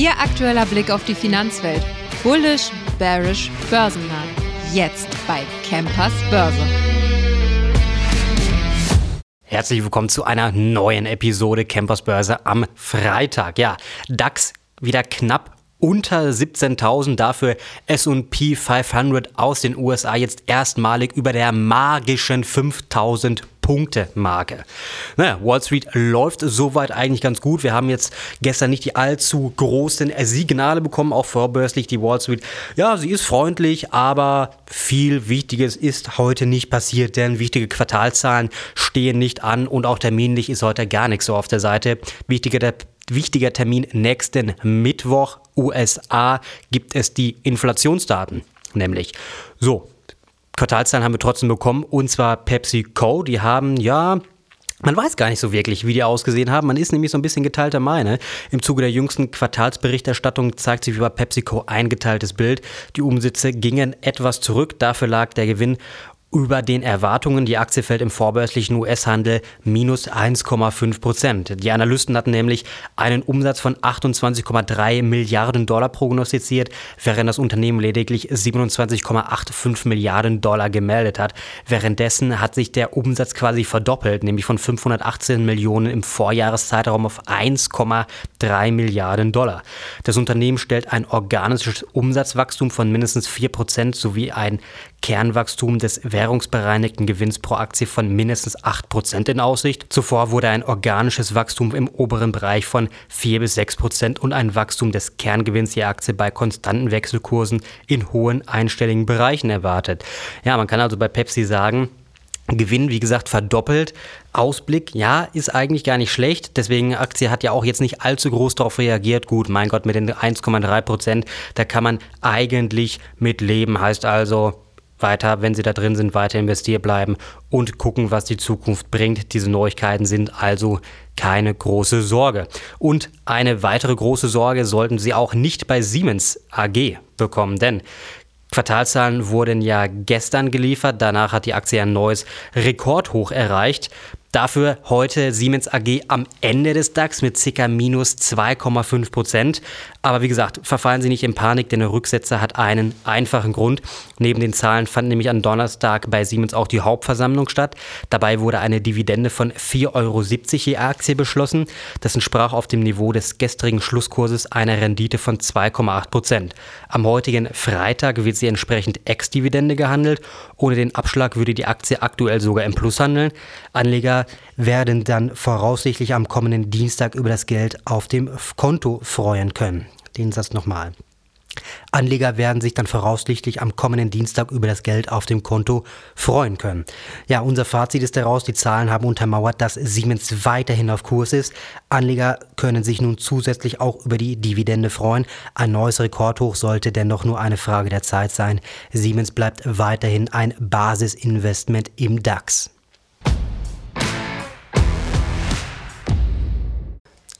Ihr aktueller Blick auf die Finanzwelt. Bullish, bearish, börsenmarkt. Jetzt bei Campers Börse. Herzlich willkommen zu einer neuen Episode Campers Börse am Freitag. Ja, DAX wieder knapp unter 17.000, dafür S&P 500 aus den USA jetzt erstmalig über der magischen 5.000 Punkte-Marke. Naja, Wall Street läuft soweit eigentlich ganz gut. Wir haben jetzt gestern nicht die allzu großen Signale bekommen, auch vorbörslich die Wall Street. Ja, sie ist freundlich, aber viel Wichtiges ist heute nicht passiert, denn wichtige Quartalzahlen stehen nicht an und auch terminlich ist heute gar nichts so auf der Seite. Wichtiger der wichtiger Termin nächsten Mittwoch USA gibt es die Inflationsdaten, nämlich so. Quartalszahlen haben wir trotzdem bekommen und zwar PepsiCo. Die haben ja man weiß gar nicht so wirklich, wie die ausgesehen haben. Man ist nämlich so ein bisschen geteilter Meinung. Im Zuge der jüngsten Quartalsberichterstattung zeigt sich über PepsiCo eingeteiltes Bild. Die Umsätze gingen etwas zurück. Dafür lag der Gewinn über den Erwartungen. Die Aktie fällt im vorbörslichen US-Handel minus 1,5 Prozent. Die Analysten hatten nämlich einen Umsatz von 28,3 Milliarden Dollar prognostiziert, während das Unternehmen lediglich 27,85 Milliarden Dollar gemeldet hat. Währenddessen hat sich der Umsatz quasi verdoppelt, nämlich von 518 Millionen im Vorjahreszeitraum auf 1,3 Milliarden Dollar. Das Unternehmen stellt ein organisches Umsatzwachstum von mindestens 4 Prozent sowie ein Kernwachstum des währungsbereinigten Gewinns pro Aktie von mindestens 8% in Aussicht. Zuvor wurde ein organisches Wachstum im oberen Bereich von 4 bis 6% und ein Wachstum des Kerngewinns je Aktie bei konstanten Wechselkursen in hohen einstelligen Bereichen erwartet. Ja, man kann also bei Pepsi sagen, Gewinn, wie gesagt, verdoppelt. Ausblick, ja, ist eigentlich gar nicht schlecht. Deswegen, Aktie hat ja auch jetzt nicht allzu groß darauf reagiert. Gut, mein Gott, mit den 1,3 Prozent, da kann man eigentlich mit leben. Heißt also, weiter, wenn Sie da drin sind, weiter investiert bleiben und gucken, was die Zukunft bringt. Diese Neuigkeiten sind also keine große Sorge. Und eine weitere große Sorge sollten Sie auch nicht bei Siemens AG bekommen, denn Quartalzahlen wurden ja gestern geliefert. Danach hat die Aktie ein neues Rekordhoch erreicht. Dafür heute Siemens AG am Ende des DAX mit ca. minus 2,5 Prozent. Aber wie gesagt, verfallen Sie nicht in Panik, denn der Rücksetzer hat einen einfachen Grund. Neben den Zahlen fand nämlich am Donnerstag bei Siemens auch die Hauptversammlung statt. Dabei wurde eine Dividende von 4,70 Euro je Aktie beschlossen. Das entsprach auf dem Niveau des gestrigen Schlusskurses einer Rendite von 2,8 Prozent. Am heutigen Freitag wird sie entsprechend Ex-Dividende gehandelt. Ohne den Abschlag würde die Aktie aktuell sogar im Plus handeln. Anleger werden dann voraussichtlich am kommenden Dienstag über das Geld auf dem Konto freuen können. Den Satz nochmal. Anleger werden sich dann voraussichtlich am kommenden Dienstag über das Geld auf dem Konto freuen können. Ja, unser Fazit ist daraus, die Zahlen haben untermauert, dass Siemens weiterhin auf Kurs ist. Anleger können sich nun zusätzlich auch über die Dividende freuen. Ein neues Rekordhoch sollte dennoch nur eine Frage der Zeit sein. Siemens bleibt weiterhin ein Basisinvestment im DAX.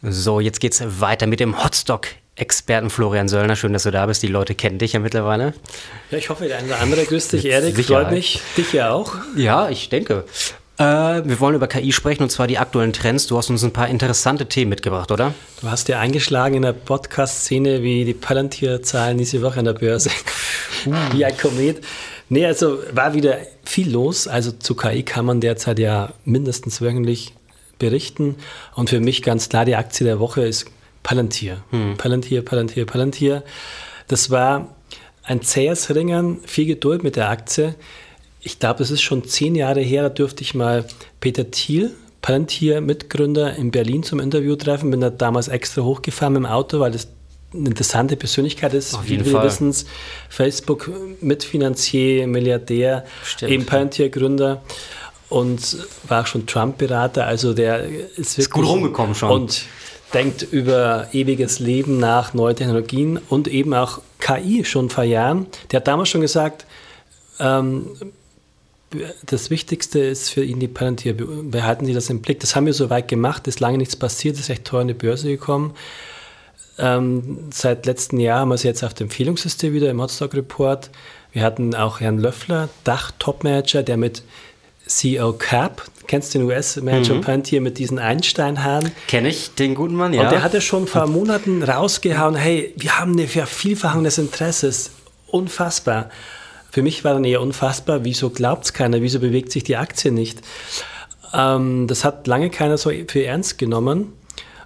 So, jetzt geht's weiter mit dem Hotstock. Experten Florian Söllner, schön, dass du da bist. Die Leute kennen dich ja mittlerweile. Ja, ich hoffe, der eine oder andere grüßt dich, Erik. Freut mich. Dich ja auch. Ja, ich denke. Äh, wir wollen über KI sprechen und zwar die aktuellen Trends. Du hast uns ein paar interessante Themen mitgebracht, oder? Du hast ja eingeschlagen in der Podcast-Szene wie die Palantir-Zahlen diese Woche an der Börse. Wie ein Komet. Nee, also war wieder viel los. Also zu KI kann man derzeit ja mindestens wöchentlich berichten. Und für mich ganz klar, die Aktie der Woche ist Palantir. Hm. Palantir, Palantir, Palantir. Das war ein zähes Ringen, viel Geduld mit der Aktie. Ich glaube, das ist schon zehn Jahre her, da dürfte ich mal Peter Thiel, Palantir-Mitgründer, in Berlin zum Interview treffen. Bin da damals extra hochgefahren mit dem Auto, weil das eine interessante Persönlichkeit ist. Auf jeden Fall. Wissens, Facebook-Mitfinanzier, Milliardär, Stimmt. eben Palantir-Gründer und war schon Trump-Berater. Also der ist wirklich ist gut rumgekommen schon. Und denkt über ewiges Leben nach, neue Technologien und eben auch KI schon vor Jahren. Der hat damals schon gesagt, ähm, das Wichtigste ist für ihn die Palantir. Behalten Sie das im Blick. Das haben wir so weit gemacht, ist lange nichts passiert, ist echt teuer in die Börse gekommen. Ähm, seit letztem Jahr haben wir es jetzt auf dem Empfehlungssystem wieder im Hotstock Report. Wir hatten auch Herrn Löffler, Dach-Topmanager, der mit CEO Cap. Kennst du den US-Manager mhm. Palantir mit diesen Einsteinhaaren? Kenne ich, den guten Mann, ja. Und der hatte schon vor Monaten rausgehauen, hey, wir haben eine Vervielfachung des Interesses. Unfassbar. Für mich war dann eher unfassbar, wieso glaubt es keiner, wieso bewegt sich die Aktie nicht? Ähm, das hat lange keiner so für ernst genommen,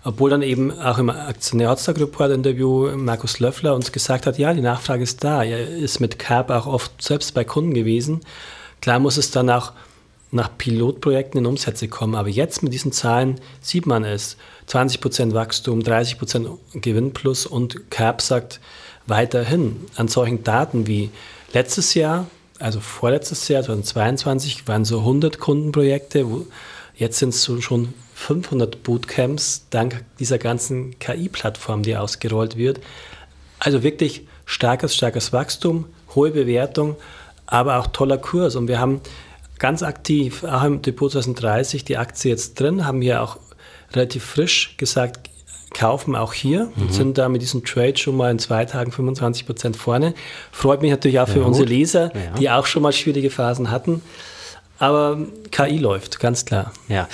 obwohl dann eben auch im Aktionär-Report-Interview Markus Löffler uns gesagt hat, ja, die Nachfrage ist da. Er ist mit Cap auch oft selbst bei Kunden gewesen. Klar muss es dann auch nach Pilotprojekten in Umsätze kommen, aber jetzt mit diesen Zahlen sieht man es. 20% Wachstum, 30% Gewinn plus und Cap sagt weiterhin an solchen Daten wie Letztes Jahr, also vorletztes Jahr, 2022, waren so 100 Kundenprojekte. Jetzt sind es schon 500 Bootcamps dank dieser ganzen KI-Plattform, die ausgerollt wird. Also wirklich starkes, starkes Wachstum, hohe Bewertung, aber auch toller Kurs. Und wir haben ganz aktiv, auch im Depot 2030, die Aktie jetzt drin, haben hier auch relativ frisch gesagt, kaufen auch hier mhm. und sind da mit diesem Trade schon mal in zwei Tagen 25 Prozent vorne. Freut mich natürlich auch für ja, unsere Leser, ja. die auch schon mal schwierige Phasen hatten. Aber KI läuft, ganz klar. Ja.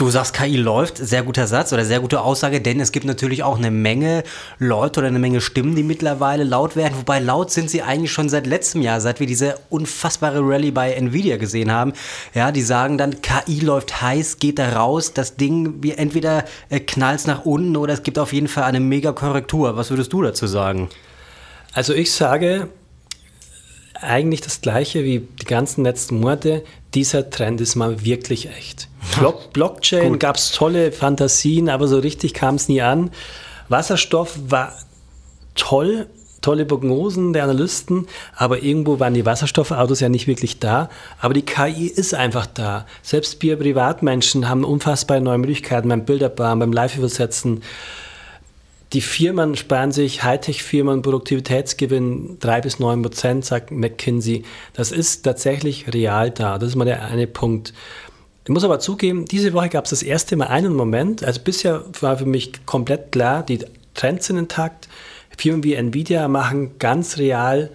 Du sagst, KI läuft, sehr guter Satz oder sehr gute Aussage, denn es gibt natürlich auch eine Menge Leute oder eine Menge Stimmen, die mittlerweile laut werden. Wobei laut sind sie eigentlich schon seit letztem Jahr, seit wir diese unfassbare Rallye bei Nvidia gesehen haben. Ja, die sagen dann, KI läuft heiß, geht da raus, das Ding, wie entweder äh, knallt nach unten oder es gibt auf jeden Fall eine mega Korrektur. Was würdest du dazu sagen? Also ich sage, eigentlich das gleiche wie die ganzen letzten Monate. Dieser Trend ist mal wirklich echt. Block Blockchain gab es tolle Fantasien, aber so richtig kam es nie an. Wasserstoff war toll, tolle Prognosen der Analysten, aber irgendwo waren die Wasserstoffautos ja nicht wirklich da. Aber die KI ist einfach da. Selbst wir Privatmenschen haben unfassbare neue Möglichkeiten beim Bilderbauen, beim Live-Übersetzen. Die Firmen sparen sich, Hightech-Firmen, Produktivitätsgewinn drei bis neun Prozent, sagt McKinsey. Das ist tatsächlich real da. Das ist mal der eine Punkt. Ich muss aber zugeben, diese Woche gab es das erste Mal einen Moment, also bisher war für mich komplett klar, die Trends sind intakt. Firmen wie Nvidia machen ganz real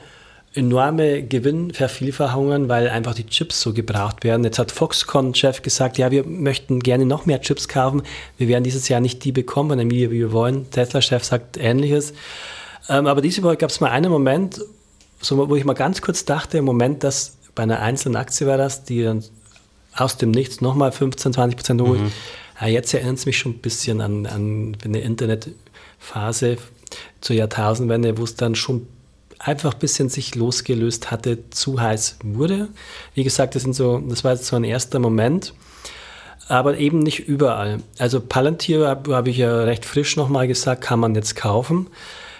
enorme Gewinnvervielfachungen, weil einfach die Chips so gebraucht werden. Jetzt hat Foxconn-Chef gesagt, ja, wir möchten gerne noch mehr Chips kaufen. Wir werden dieses Jahr nicht die bekommen wie wir wollen. Tesla-Chef sagt Ähnliches. Ähm, aber diese Woche gab es mal einen Moment, wo ich mal ganz kurz dachte, im Moment, dass bei einer einzelnen Aktie war das, die dann aus dem Nichts nochmal 15, 20 Prozent hoch. Mhm. Ja, jetzt erinnert es mich schon ein bisschen an, an eine Internetphase zur Jahrtausendwende, wo es dann schon einfach ein bisschen sich losgelöst hatte, zu heiß wurde. Wie gesagt, das, sind so, das war jetzt so ein erster Moment, aber eben nicht überall. Also Palantir, habe hab ich ja recht frisch nochmal gesagt, kann man jetzt kaufen.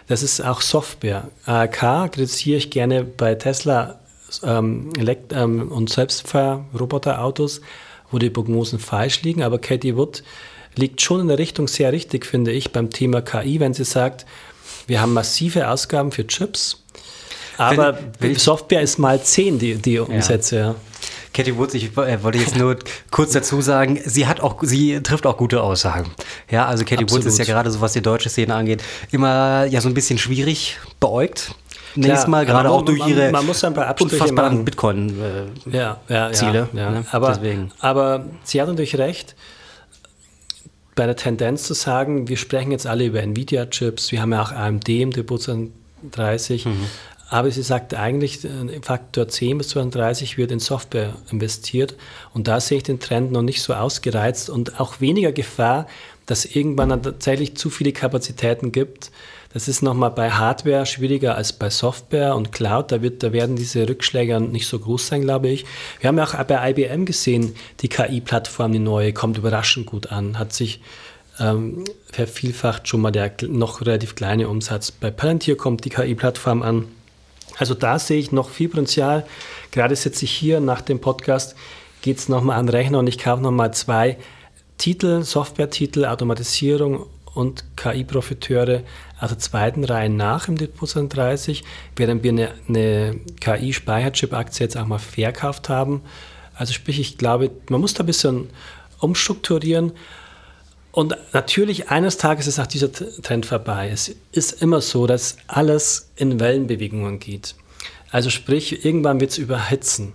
Das ist auch Software. ARK kritisiere ich gerne bei Tesla ähm, ähm, und Selbstfahr-Roboterautos, wo die Prognosen falsch liegen. Aber Katie Wood liegt schon in der Richtung sehr richtig, finde ich, beim Thema KI, wenn sie sagt, wir haben massive Ausgaben für Chips, aber wenn, Software ist mal 10 die, die Umsätze. Ja. Katie Woods, ich äh, wollte jetzt nur kurz dazu sagen, sie hat auch, sie trifft auch gute Aussagen. Ja, also Katie Absolut. Woods ist ja gerade so, was die deutsche Szene angeht, immer ja so ein bisschen schwierig beäugt nächstes Mal, gerade auch durch ihre man muss paar Abstriche unfassbaren Bitcoin-Ziele. Äh, ja, ja, ja, ja. Ne? Aber, Deswegen. aber sie hat natürlich recht, bei der Tendenz zu sagen, wir sprechen jetzt alle über Nvidia-Chips, wir haben ja auch AMD im Depot 30, mhm. Aber sie sagt eigentlich, äh, Faktor 10 bis 32 wird in Software investiert und da sehe ich den Trend noch nicht so ausgereizt und auch weniger Gefahr, dass irgendwann dann tatsächlich zu viele Kapazitäten gibt, das ist nochmal bei Hardware schwieriger als bei Software und Cloud. Da, wird, da werden diese Rückschläge nicht so groß sein, glaube ich. Wir haben ja auch bei IBM gesehen, die KI-Plattform, die neue, kommt überraschend gut an, hat sich ähm, vervielfacht schon mal der noch relativ kleine Umsatz. Bei Palantir kommt die KI-Plattform an. Also da sehe ich noch viel Potenzial. Gerade sitze ich hier nach dem Podcast, geht es nochmal an Rechner und ich kaufe nochmal zwei Titel, Software-Titel, Automatisierung und KI-Profiteure der zweiten Reihe nach im Depot 30, während wir eine, eine KI-Speicherchip-Aktie jetzt auch mal verkauft haben. Also sprich, ich glaube, man muss da ein bisschen umstrukturieren. Und natürlich, eines Tages ist auch dieser Trend vorbei. Es ist immer so, dass alles in Wellenbewegungen geht. Also sprich, irgendwann wird es überhitzen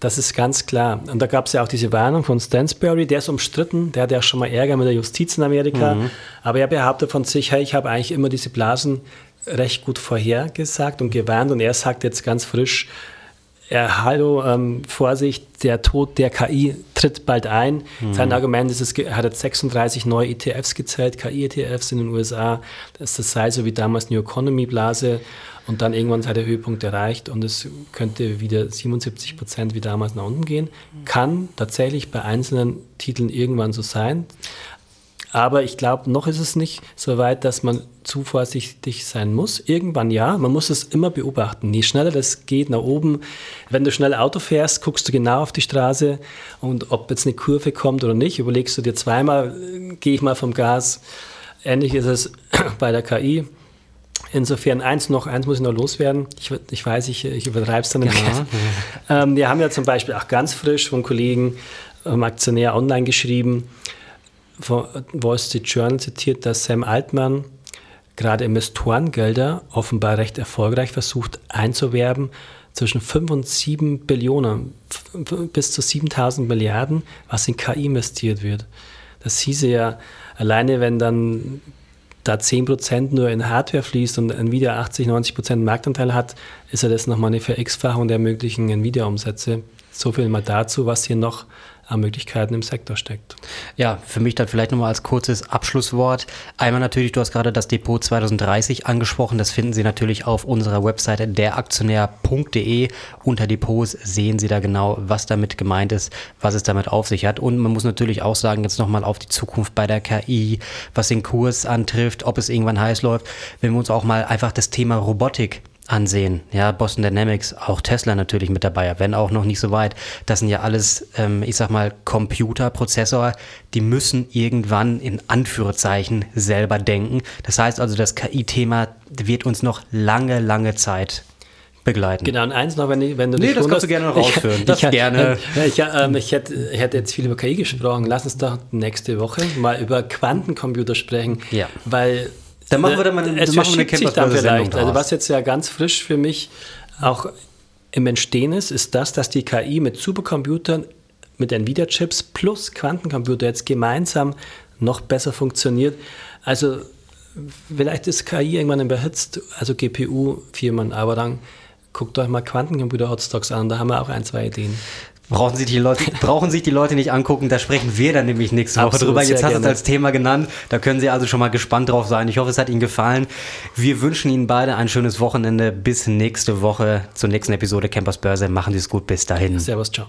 Das ist ganz klar. Und da gab es ja auch diese Warnung von Stansbury, der ist umstritten, der hat ja schon mal Ärger mit der Justiz in Amerika. Mhm. Aber er behauptet von sich, hey, ich habe eigentlich immer diese Blasen recht gut vorhergesagt und gewarnt. Und er sagt jetzt ganz frisch, ja, hallo, ähm, Vorsicht, der Tod der KI tritt bald ein. Mhm. Sein Argument ist, es hat jetzt 36 neue ETFs gezählt, KI-ETFs in den USA. Das, das sei so wie damals New Economy Blase. Und dann irgendwann sei der Höhepunkt erreicht und es könnte wieder 77 Prozent wie damals nach unten gehen. Kann tatsächlich bei einzelnen Titeln irgendwann so sein. Aber ich glaube, noch ist es nicht so weit, dass man zu vorsichtig sein muss. Irgendwann ja, man muss es immer beobachten. Je schneller das geht nach oben, wenn du schnell Auto fährst, guckst du genau auf die Straße und ob jetzt eine Kurve kommt oder nicht, überlegst du dir zweimal, gehe ich mal vom Gas. Ähnlich ist es bei der KI. Insofern eins noch, eins muss ich noch loswerden. Ich, ich weiß, ich, ich übertreibe es dann nicht. Ja. ähm, wir haben ja zum Beispiel auch ganz frisch von Kollegen ähm, Aktionär online geschrieben, von Wall Street Journal zitiert, dass Sam Altman gerade Investorengelder offenbar recht erfolgreich versucht einzuwerben, zwischen 5 und 7 Billionen, bis zu 7000 Milliarden, was in KI investiert wird. Das hieße ja, alleine wenn dann da 10% nur in Hardware fließt und Nvidia 80, 90% Marktanteil hat, ist ja das nochmal eine Verx-Fachung der möglichen Nvidia-Umsätze. So viel mal dazu, was hier noch an Möglichkeiten im Sektor steckt. Ja, für mich dann vielleicht nochmal als kurzes Abschlusswort. Einmal natürlich, du hast gerade das Depot 2030 angesprochen. Das finden Sie natürlich auf unserer Webseite deraktionär.de. Unter Depots sehen Sie da genau, was damit gemeint ist, was es damit auf sich hat. Und man muss natürlich auch sagen, jetzt nochmal auf die Zukunft bei der KI, was den Kurs antrifft, ob es irgendwann heiß läuft. Wenn wir uns auch mal einfach das Thema Robotik ansehen. Ja, Boston Dynamics, auch Tesla natürlich mit dabei, wenn auch noch nicht so weit. Das sind ja alles, ähm, ich sag mal, Computerprozessor, die müssen irgendwann in Anführungszeichen selber denken. Das heißt also, das KI-Thema wird uns noch lange, lange Zeit begleiten. Genau, und eins noch, wenn, ich, wenn du Nee, das kannst du gerne rausführen. Ich, das ich, gerne. Ich, ähm, ich, hätte, hätte jetzt viel über KI gesprochen. Lass uns doch nächste Woche mal über Quantencomputer sprechen. Ja. Weil dann machen wir, dann mal, es machen wir eine sich dann vielleicht. Also was jetzt ja ganz frisch für mich auch im Entstehen ist, ist das, dass die KI mit Supercomputern, mit Nvidia-Chips plus Quantencomputer jetzt gemeinsam noch besser funktioniert. Also vielleicht ist KI irgendwann überhitzt, also GPU-Firmen, aber dann guckt euch mal Quantencomputer-Hotstocks an, da haben wir auch ein, zwei Ideen. Brauchen sich, die Leute, brauchen sich die Leute nicht angucken, da sprechen wir dann nämlich nächste Woche Absolut, drüber. Jetzt hast du es als Thema genannt, da können Sie also schon mal gespannt drauf sein. Ich hoffe, es hat Ihnen gefallen. Wir wünschen Ihnen beide ein schönes Wochenende. Bis nächste Woche zur nächsten Episode Campers Börse. Machen Sie es gut, bis dahin. Servus, ciao.